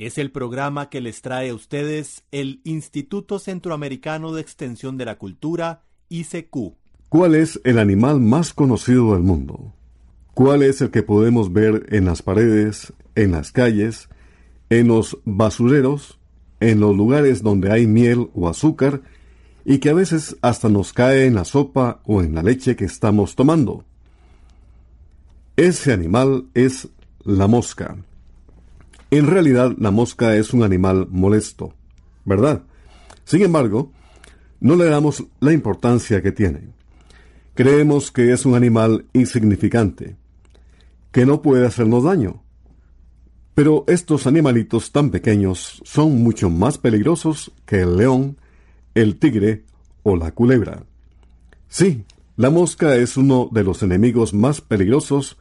Es el programa que les trae a ustedes el Instituto Centroamericano de Extensión de la Cultura, ICQ. ¿Cuál es el animal más conocido del mundo? ¿Cuál es el que podemos ver en las paredes, en las calles, en los basureros, en los lugares donde hay miel o azúcar y que a veces hasta nos cae en la sopa o en la leche que estamos tomando? Ese animal es la mosca. En realidad, la mosca es un animal molesto, ¿verdad? Sin embargo, no le damos la importancia que tiene. Creemos que es un animal insignificante, que no puede hacernos daño. Pero estos animalitos tan pequeños son mucho más peligrosos que el león, el tigre o la culebra. Sí, la mosca es uno de los enemigos más peligrosos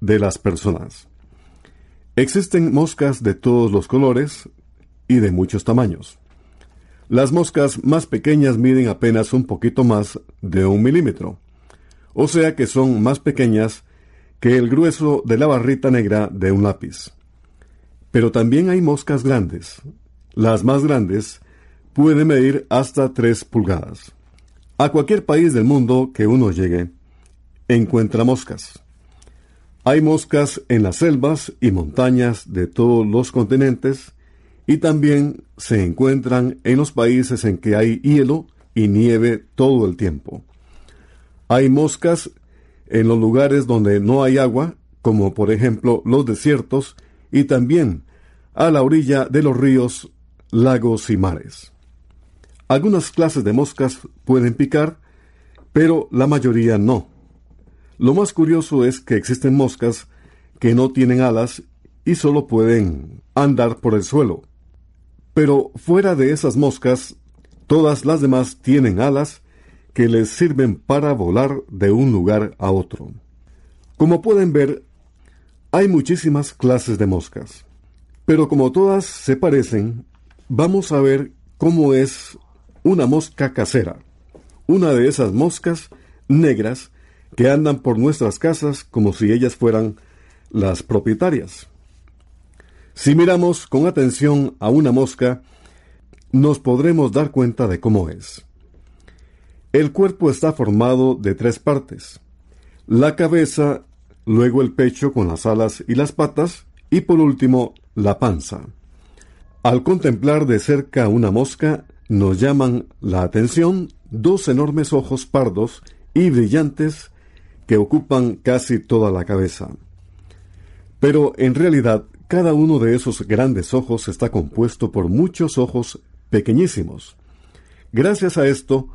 de las personas. Existen moscas de todos los colores y de muchos tamaños. Las moscas más pequeñas miden apenas un poquito más de un milímetro, o sea que son más pequeñas que el grueso de la barrita negra de un lápiz. Pero también hay moscas grandes. Las más grandes pueden medir hasta 3 pulgadas. A cualquier país del mundo que uno llegue, encuentra moscas. Hay moscas en las selvas y montañas de todos los continentes y también se encuentran en los países en que hay hielo y nieve todo el tiempo. Hay moscas en los lugares donde no hay agua, como por ejemplo los desiertos, y también a la orilla de los ríos, lagos y mares. Algunas clases de moscas pueden picar, pero la mayoría no. Lo más curioso es que existen moscas que no tienen alas y solo pueden andar por el suelo. Pero fuera de esas moscas, todas las demás tienen alas que les sirven para volar de un lugar a otro. Como pueden ver, hay muchísimas clases de moscas. Pero como todas se parecen, vamos a ver cómo es una mosca casera. Una de esas moscas negras que andan por nuestras casas como si ellas fueran las propietarias. Si miramos con atención a una mosca, nos podremos dar cuenta de cómo es. El cuerpo está formado de tres partes. La cabeza, luego el pecho con las alas y las patas, y por último la panza. Al contemplar de cerca una mosca, nos llaman la atención dos enormes ojos pardos y brillantes que ocupan casi toda la cabeza. Pero en realidad, cada uno de esos grandes ojos está compuesto por muchos ojos pequeñísimos. Gracias a esto,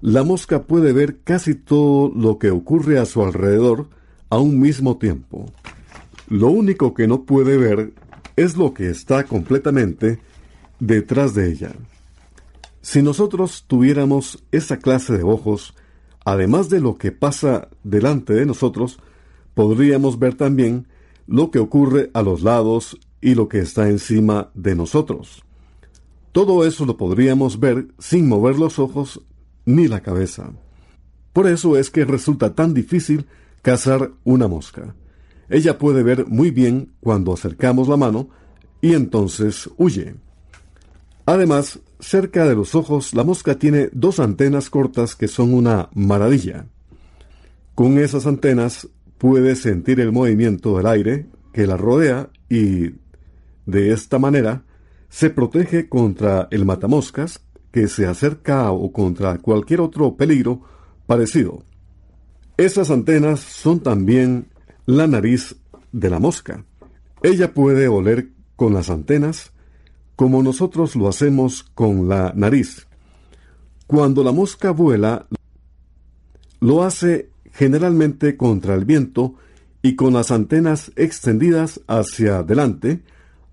la mosca puede ver casi todo lo que ocurre a su alrededor a un mismo tiempo. Lo único que no puede ver es lo que está completamente detrás de ella. Si nosotros tuviéramos esa clase de ojos, además de lo que pasa delante de nosotros, podríamos ver también lo que ocurre a los lados y lo que está encima de nosotros. Todo eso lo podríamos ver sin mover los ojos ni la cabeza. Por eso es que resulta tan difícil cazar una mosca. Ella puede ver muy bien cuando acercamos la mano y entonces huye. Además, cerca de los ojos, la mosca tiene dos antenas cortas que son una maravilla. Con esas antenas puede sentir el movimiento del aire que la rodea y, de esta manera, se protege contra el matamoscas que se acerca o contra cualquier otro peligro parecido. Esas antenas son también la nariz de la mosca. Ella puede oler con las antenas como nosotros lo hacemos con la nariz. Cuando la mosca vuela, lo hace generalmente contra el viento y con las antenas extendidas hacia adelante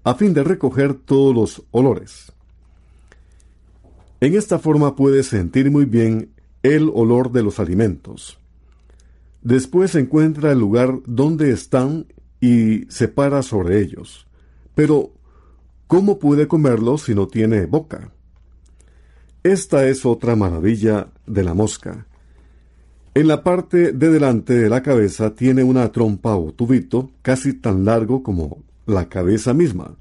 a fin de recoger todos los olores. En esta forma puede sentir muy bien el olor de los alimentos. Después encuentra el lugar donde están y se para sobre ellos. Pero, ¿cómo puede comerlo si no tiene boca? Esta es otra maravilla de la mosca. En la parte de delante de la cabeza tiene una trompa o tubito casi tan largo como la cabeza misma.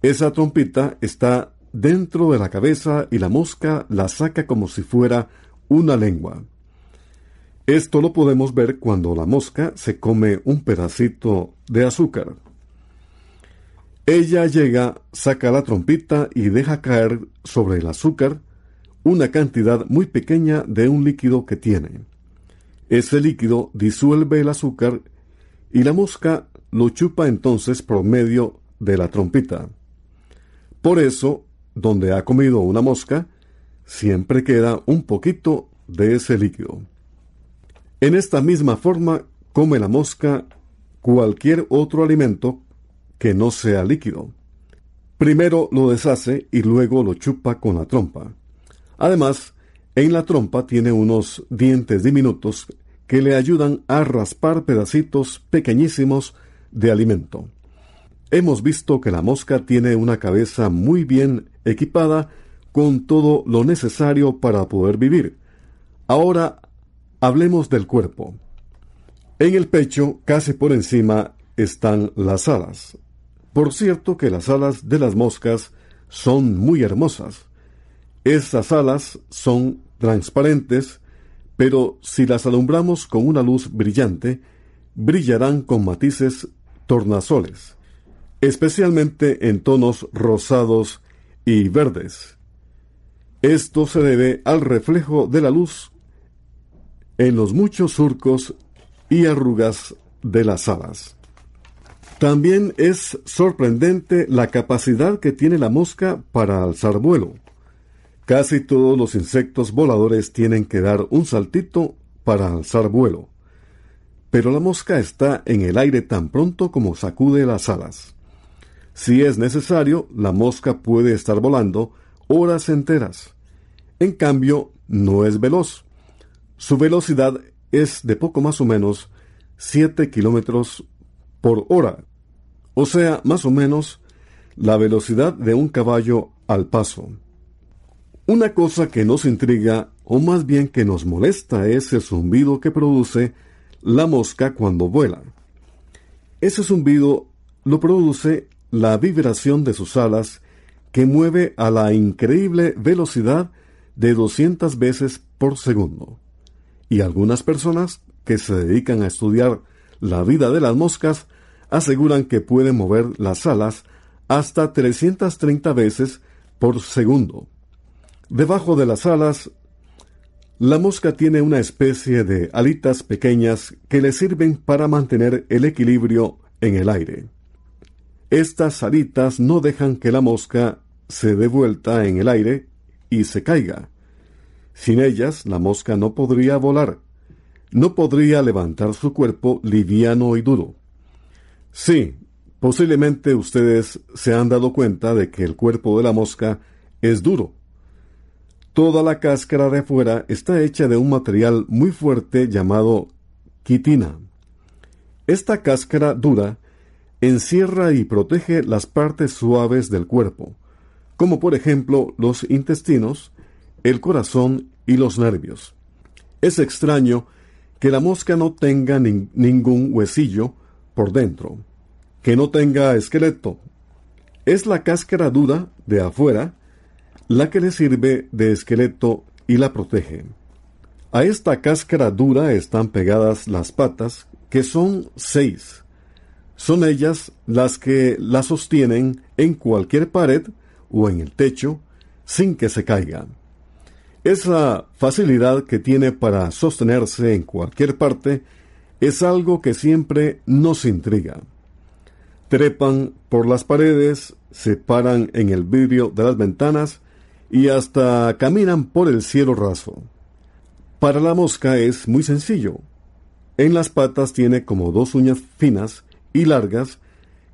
Esa trompita está dentro de la cabeza y la mosca la saca como si fuera una lengua. Esto lo podemos ver cuando la mosca se come un pedacito de azúcar. Ella llega, saca la trompita y deja caer sobre el azúcar una cantidad muy pequeña de un líquido que tiene. Ese líquido disuelve el azúcar y la mosca lo chupa entonces por medio de la trompita. Por eso, donde ha comido una mosca, siempre queda un poquito de ese líquido. En esta misma forma come la mosca cualquier otro alimento que no sea líquido. Primero lo deshace y luego lo chupa con la trompa. Además, en la trompa tiene unos dientes diminutos que le ayudan a raspar pedacitos pequeñísimos de alimento. Hemos visto que la mosca tiene una cabeza muy bien equipada con todo lo necesario para poder vivir. Ahora hablemos del cuerpo. En el pecho, casi por encima, están las alas. Por cierto que las alas de las moscas son muy hermosas. Estas alas son transparentes, pero si las alumbramos con una luz brillante, brillarán con matices tornasoles, especialmente en tonos rosados y verdes. Esto se debe al reflejo de la luz en los muchos surcos y arrugas de las alas. También es sorprendente la capacidad que tiene la mosca para alzar vuelo. Casi todos los insectos voladores tienen que dar un saltito para alzar vuelo. Pero la mosca está en el aire tan pronto como sacude las alas. Si es necesario, la mosca puede estar volando horas enteras. En cambio, no es veloz. Su velocidad es de poco más o menos 7 kilómetros por hora, o sea, más o menos la velocidad de un caballo al paso. Una cosa que nos intriga, o más bien que nos molesta, es el zumbido que produce la mosca cuando vuela. Ese zumbido lo produce la vibración de sus alas que mueve a la increíble velocidad de 200 veces por segundo. Y algunas personas que se dedican a estudiar la vida de las moscas aseguran que pueden mover las alas hasta 330 veces por segundo. Debajo de las alas, la mosca tiene una especie de alitas pequeñas que le sirven para mantener el equilibrio en el aire. Estas alitas no dejan que la mosca se dé vuelta en el aire y se caiga. Sin ellas, la mosca no podría volar, no podría levantar su cuerpo liviano y duro. Sí, posiblemente ustedes se han dado cuenta de que el cuerpo de la mosca es duro. Toda la cáscara de afuera está hecha de un material muy fuerte llamado quitina. Esta cáscara dura encierra y protege las partes suaves del cuerpo, como por ejemplo los intestinos, el corazón y los nervios. Es extraño que la mosca no tenga ningún huesillo por dentro, que no tenga esqueleto. Es la cáscara dura de afuera la que le sirve de esqueleto y la protege. A esta cáscara dura están pegadas las patas, que son seis. Son ellas las que la sostienen en cualquier pared o en el techo sin que se caiga. Esa facilidad que tiene para sostenerse en cualquier parte es algo que siempre nos intriga. Trepan por las paredes, se paran en el vidrio de las ventanas y hasta caminan por el cielo raso. Para la mosca es muy sencillo. En las patas tiene como dos uñas finas y largas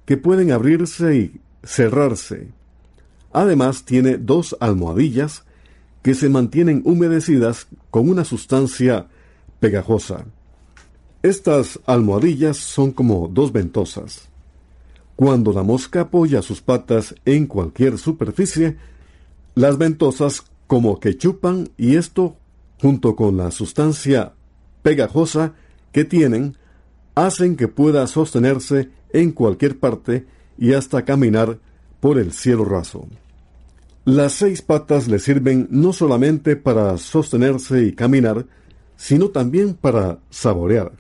que pueden abrirse y cerrarse. Además tiene dos almohadillas que se mantienen humedecidas con una sustancia pegajosa. Estas almohadillas son como dos ventosas. Cuando la mosca apoya sus patas en cualquier superficie, las ventosas como que chupan y esto, junto con la sustancia pegajosa que tienen, hacen que pueda sostenerse en cualquier parte y hasta caminar por el cielo raso. Las seis patas le sirven no solamente para sostenerse y caminar, sino también para saborear.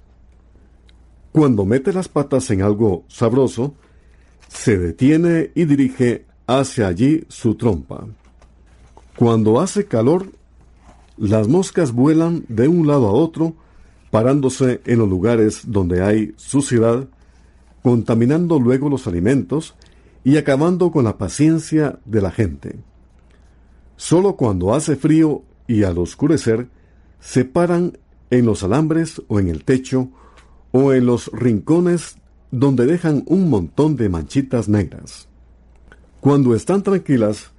Cuando mete las patas en algo sabroso, se detiene y dirige hacia allí su trompa. Cuando hace calor, las moscas vuelan de un lado a otro, parándose en los lugares donde hay suciedad, contaminando luego los alimentos y acabando con la paciencia de la gente. Solo cuando hace frío y al oscurecer, se paran en los alambres o en el techo o en los rincones donde dejan un montón de manchitas negras. Cuando están tranquilas,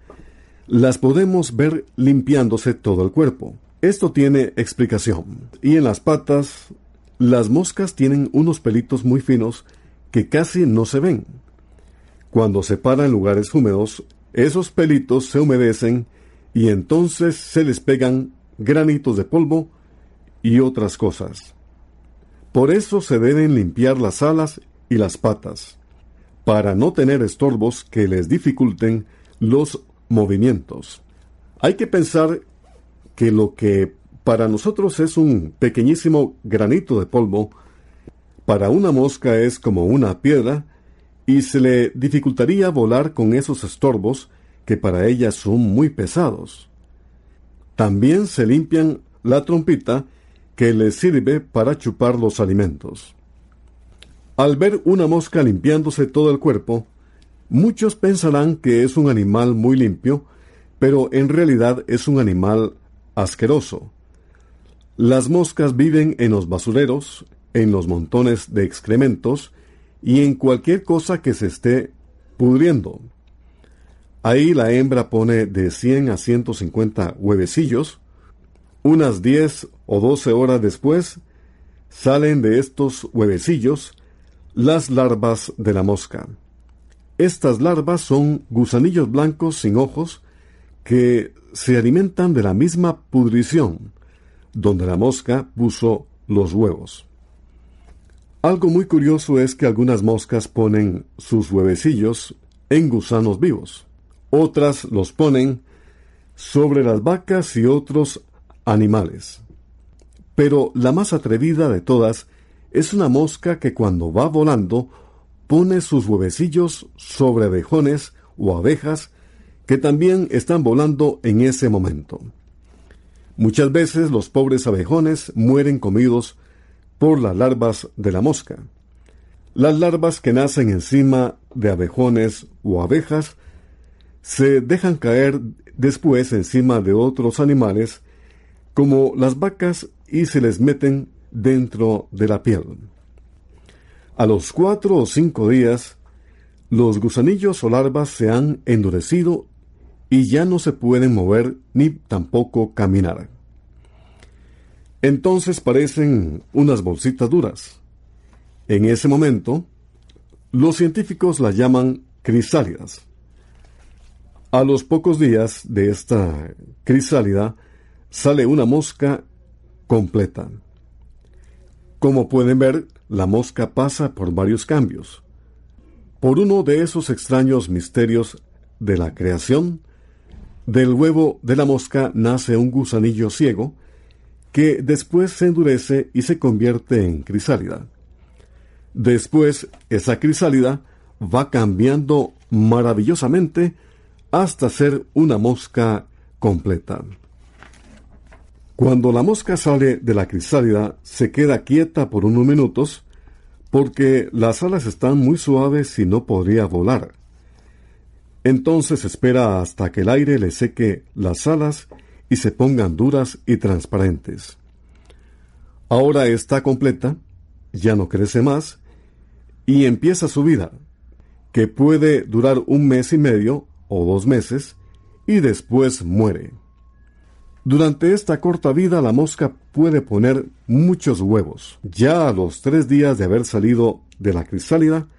las podemos ver limpiándose todo el cuerpo. Esto tiene explicación. Y en las patas, las moscas tienen unos pelitos muy finos que casi no se ven. Cuando se paran en lugares húmedos, esos pelitos se humedecen y entonces se les pegan granitos de polvo y otras cosas. Por eso se deben limpiar las alas y las patas, para no tener estorbos que les dificulten los movimientos. Hay que pensar que lo que para nosotros es un pequeñísimo granito de polvo, para una mosca es como una piedra y se le dificultaría volar con esos estorbos que para ellas son muy pesados. También se limpian la trompita que les sirve para chupar los alimentos. Al ver una mosca limpiándose todo el cuerpo, muchos pensarán que es un animal muy limpio, pero en realidad es un animal asqueroso. Las moscas viven en los basureros, en los montones de excrementos y en cualquier cosa que se esté pudriendo. Ahí la hembra pone de 100 a 150 huevecillos. Unas 10 o 12 horas después salen de estos huevecillos las larvas de la mosca. Estas larvas son gusanillos blancos sin ojos que se alimentan de la misma pudrición donde la mosca puso los huevos. Algo muy curioso es que algunas moscas ponen sus huevecillos en gusanos vivos. Otras los ponen sobre las vacas y otros animales. Pero la más atrevida de todas es una mosca que cuando va volando pone sus huevecillos sobre abejones o abejas que también están volando en ese momento. Muchas veces los pobres abejones mueren comidos por las larvas de la mosca. Las larvas que nacen encima de abejones o abejas se dejan caer después encima de otros animales como las vacas y se les meten dentro de la piel. A los cuatro o cinco días, los gusanillos o larvas se han endurecido y ya no se pueden mover ni tampoco caminar. Entonces parecen unas bolsitas duras. En ese momento, los científicos las llaman crisálidas. A los pocos días de esta crisálida sale una mosca completa. Como pueden ver, la mosca pasa por varios cambios. Por uno de esos extraños misterios de la creación, del huevo de la mosca nace un gusanillo ciego que después se endurece y se convierte en crisálida. Después, esa crisálida va cambiando maravillosamente hasta ser una mosca completa. Cuando la mosca sale de la crisálida, se queda quieta por unos minutos porque las alas están muy suaves y no podría volar. Entonces espera hasta que el aire le seque las alas y se pongan duras y transparentes. Ahora está completa, ya no crece más, y empieza su vida, que puede durar un mes y medio o dos meses y después muere. Durante esta corta vida la mosca puede poner muchos huevos. Ya a los tres días de haber salido de la crisálida,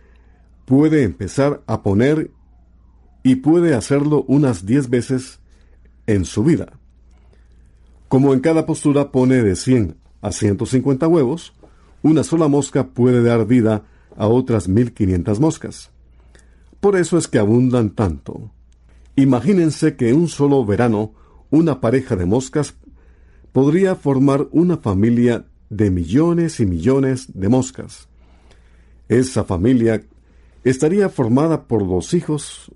puede empezar a poner y puede hacerlo unas diez veces en su vida. Como en cada postura pone de 100 a 150 huevos, una sola mosca puede dar vida a otras 1500 moscas. Por eso es que abundan tanto. Imagínense que un solo verano una pareja de moscas podría formar una familia de millones y millones de moscas. Esa familia estaría formada por los hijos,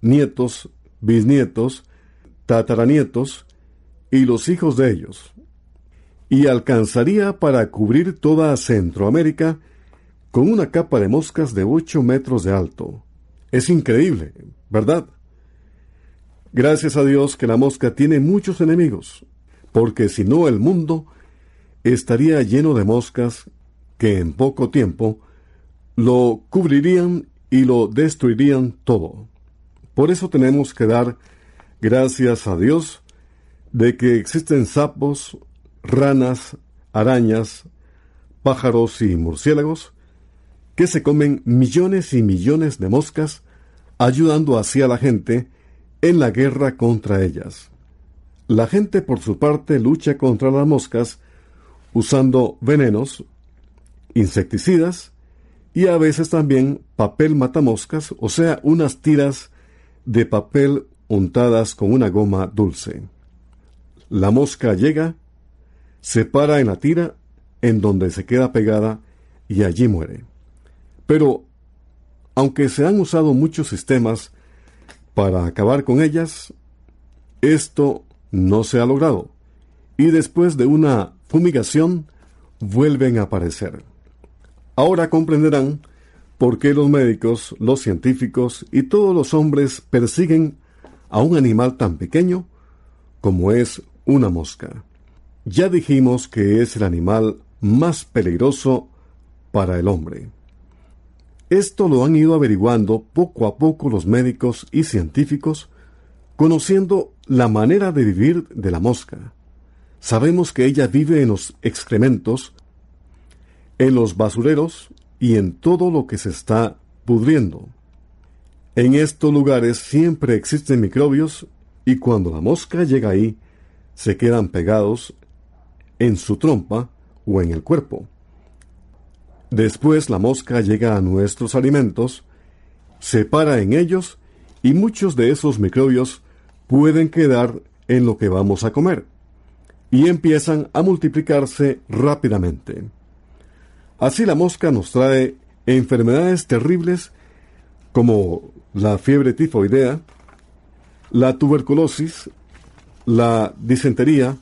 nietos, bisnietos, tataranietos y los hijos de ellos, y alcanzaría para cubrir toda Centroamérica con una capa de moscas de ocho metros de alto. Es increíble, ¿verdad? Gracias a Dios que la mosca tiene muchos enemigos, porque si no el mundo estaría lleno de moscas que en poco tiempo lo cubrirían y lo destruirían todo. Por eso tenemos que dar gracias a Dios de que existen sapos, ranas, arañas, pájaros y murciélagos que se comen millones y millones de moscas, ayudando así a la gente en la guerra contra ellas. La gente, por su parte, lucha contra las moscas usando venenos, insecticidas y a veces también papel matamoscas, o sea, unas tiras de papel untadas con una goma dulce. La mosca llega, se para en la tira, en donde se queda pegada y allí muere. Pero, aunque se han usado muchos sistemas para acabar con ellas, esto no se ha logrado, y después de una fumigación vuelven a aparecer. Ahora comprenderán por qué los médicos, los científicos y todos los hombres persiguen a un animal tan pequeño como es una mosca. Ya dijimos que es el animal más peligroso para el hombre. Esto lo han ido averiguando poco a poco los médicos y científicos, conociendo la manera de vivir de la mosca. Sabemos que ella vive en los excrementos, en los basureros y en todo lo que se está pudriendo. En estos lugares siempre existen microbios y cuando la mosca llega ahí, se quedan pegados en su trompa o en el cuerpo. Después la mosca llega a nuestros alimentos, se para en ellos y muchos de esos microbios pueden quedar en lo que vamos a comer y empiezan a multiplicarse rápidamente. Así la mosca nos trae enfermedades terribles como la fiebre tifoidea, la tuberculosis, la disentería,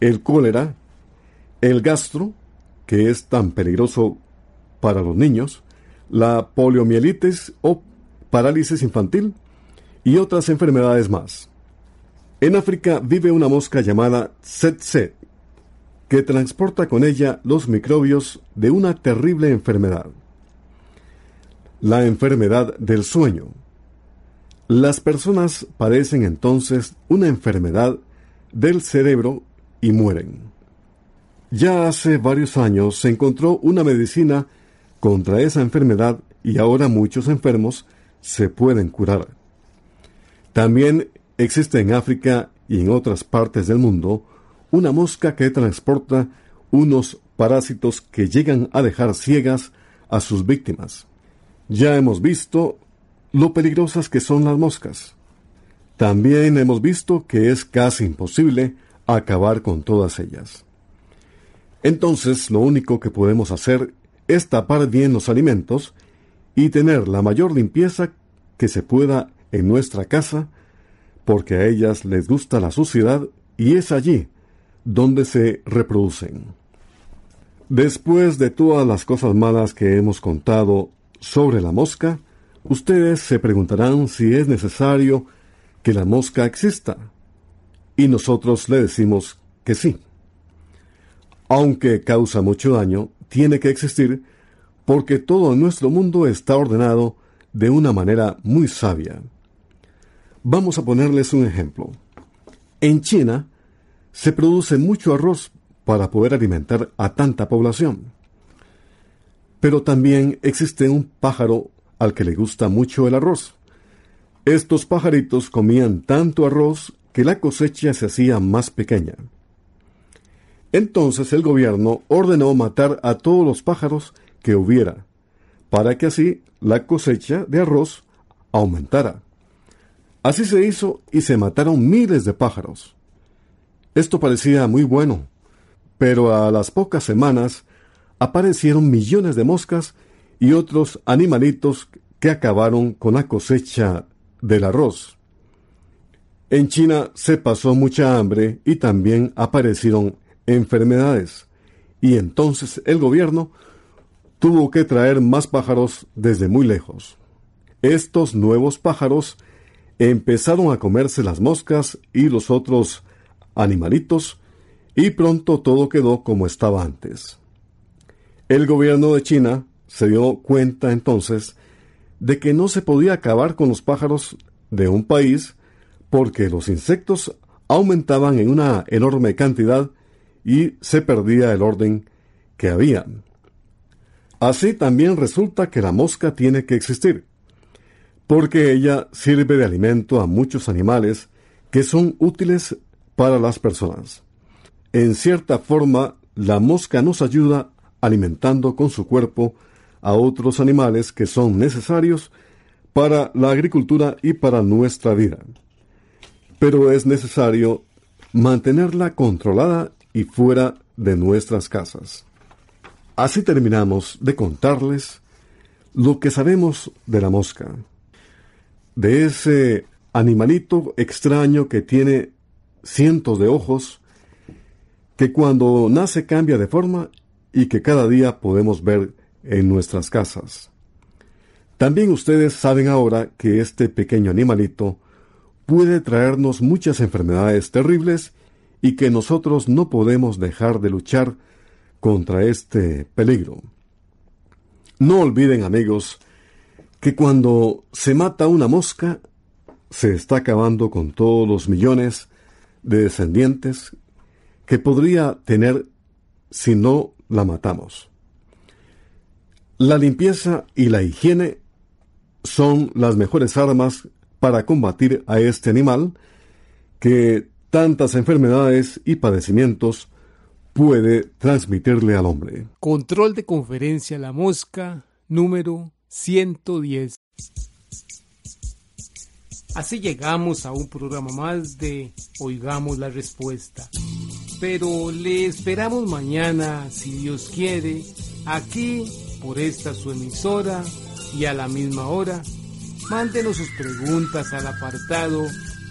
el cólera, el gastro, que es tan peligroso para los niños, la poliomielitis o parálisis infantil y otras enfermedades más. En África vive una mosca llamada tsetse, que transporta con ella los microbios de una terrible enfermedad. La enfermedad del sueño. Las personas padecen entonces una enfermedad del cerebro y mueren. Ya hace varios años se encontró una medicina contra esa enfermedad y ahora muchos enfermos se pueden curar. También existe en África y en otras partes del mundo una mosca que transporta unos parásitos que llegan a dejar ciegas a sus víctimas. Ya hemos visto lo peligrosas que son las moscas. También hemos visto que es casi imposible acabar con todas ellas. Entonces lo único que podemos hacer es tapar bien los alimentos y tener la mayor limpieza que se pueda en nuestra casa, porque a ellas les gusta la suciedad y es allí donde se reproducen. Después de todas las cosas malas que hemos contado sobre la mosca, ustedes se preguntarán si es necesario que la mosca exista. Y nosotros le decimos que sí. Aunque causa mucho daño, tiene que existir porque todo nuestro mundo está ordenado de una manera muy sabia. Vamos a ponerles un ejemplo. En China se produce mucho arroz para poder alimentar a tanta población. Pero también existe un pájaro al que le gusta mucho el arroz. Estos pajaritos comían tanto arroz que la cosecha se hacía más pequeña. Entonces el gobierno ordenó matar a todos los pájaros que hubiera, para que así la cosecha de arroz aumentara. Así se hizo y se mataron miles de pájaros. Esto parecía muy bueno, pero a las pocas semanas aparecieron millones de moscas y otros animalitos que acabaron con la cosecha del arroz. En China se pasó mucha hambre y también aparecieron enfermedades, y entonces el gobierno tuvo que traer más pájaros desde muy lejos. Estos nuevos pájaros empezaron a comerse las moscas y los otros animalitos, y pronto todo quedó como estaba antes. El gobierno de China se dio cuenta entonces de que no se podía acabar con los pájaros de un país porque los insectos aumentaban en una enorme cantidad y se perdía el orden que había. Así también resulta que la mosca tiene que existir, porque ella sirve de alimento a muchos animales que son útiles para las personas. En cierta forma, la mosca nos ayuda alimentando con su cuerpo a otros animales que son necesarios para la agricultura y para nuestra vida. Pero es necesario mantenerla controlada y fuera de nuestras casas. Así terminamos de contarles lo que sabemos de la mosca, de ese animalito extraño que tiene cientos de ojos, que cuando nace cambia de forma y que cada día podemos ver en nuestras casas. También ustedes saben ahora que este pequeño animalito puede traernos muchas enfermedades terribles y que nosotros no podemos dejar de luchar contra este peligro. No olviden, amigos, que cuando se mata una mosca, se está acabando con todos los millones de descendientes que podría tener si no la matamos. La limpieza y la higiene son las mejores armas para combatir a este animal que tantas enfermedades y padecimientos puede transmitirle al hombre. Control de conferencia La Mosca número 110. Así llegamos a un programa más de Oigamos la Respuesta pero le esperamos mañana, si Dios quiere, aquí por esta su emisora y a la misma hora. Mándenos sus preguntas al apartado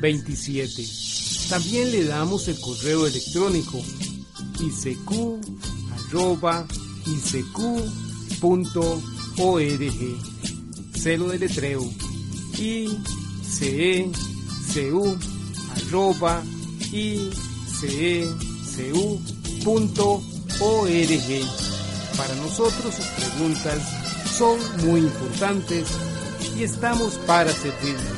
27. También le damos el correo electrónico arroba Celo de letreo i c e. Para nosotros sus preguntas son muy importantes y estamos para servirle.